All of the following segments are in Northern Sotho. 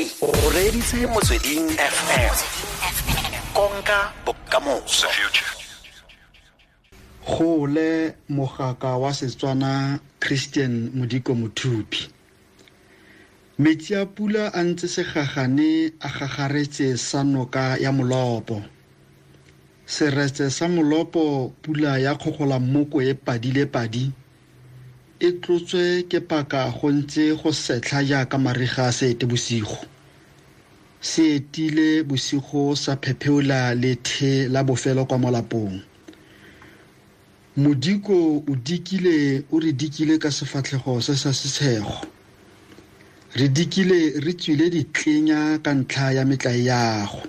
o reditse motsweding fm konka bokamoso. Gole mogaka wa setswana christian modiko mothupi. Metsi a pula a ntse segagane a gagaretse sa noka ya molopo. Seretse sa molopo pula ya kgogola mmoko e padile padi e tlotswe ke paka go ntse go setlha jaaka mariga a seete bosigo. Se etile bosigo sa phepheola lethe la bofelo kwa molapong. Modiko o dikile o re dikile ka sefatlhego se sa setshego re dikile re tswile ditlenya ka ntlha ya metlae yago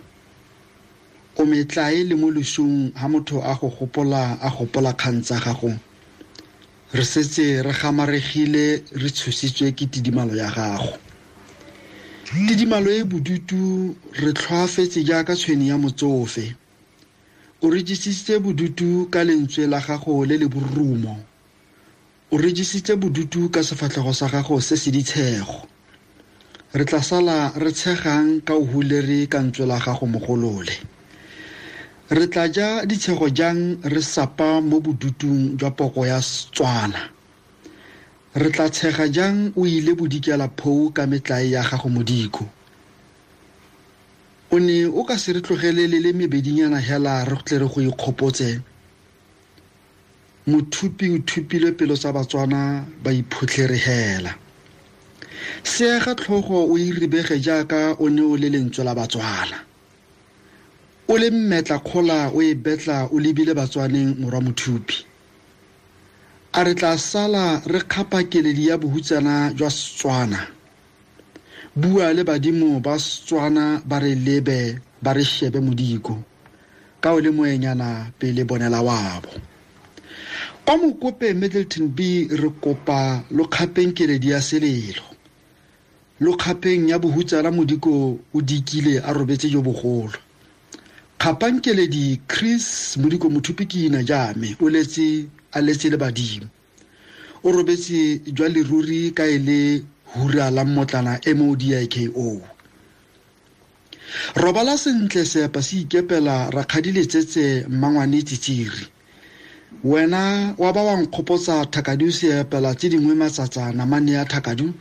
o metlae le mo lesong ga motho a go gopola a gopola kgang tsa gago re setse re gamaregile re tshositswe ke tidimalo ya gago. Tidimalo e bodutu re tlhoafetse jaaka tshweni ya motsofe. O re jesitse bodutu ka lentswe la gago le le borumo. O re jesitse bodutu ka sefatlhego sa gago se se ditshego. Re tla sala re tshegang ka o huleri ka ntswe la gago mogolole re tla ja ditshego jang re sapa mo bodutung jwa poko ya setswana? Re tla tshega jang o ile bodikela phou ka metlae ya gago modiko? O ne o ka se re tlogelele le mebedinyana hela re tle re go ikgopotse? Mothupi o thupile pelo tsa batswana ba iphutlhere hela. Seega tlhogo o irebege jaaka o ne o le lentswe la batswana o le mmetla kgola o e betla o lebile batswaneng morwa mothupi. A re tla sala re kgapa keledi ya bohutsana jwa setswana. Bua le badimo ba setswana ba re lebe ba re shebe modiko. Ka o le moenyana pele bonela wabo. Kwa mokope middleton b re kopa lo kgapeng keledi ya selelo. Lo kgapeng ya bohutsana modiko o dikile a robetse jo bogolo kgapang keledi chris modiko mothupi ke ina o letse a letse le badimo. O robetse jwa leruri ka e le hura la mmotlana modiko robala sentle seepa se ikepela rakgadi letsetse mmangwane tsitsiri. Wena wa ba wa nkgopotsa thakadu seepela tse dingwe matsatsa namane ya thakadu?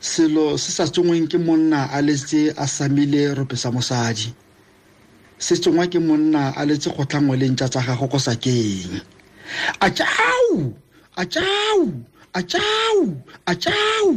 Selo se sa tsongweng ke monna a letse a samile ropesa mosadi se tsongwa ke monna a letse kgotlhangweleng tša tsa gago ko sakeng. A tšau a tšau a tšau a tšau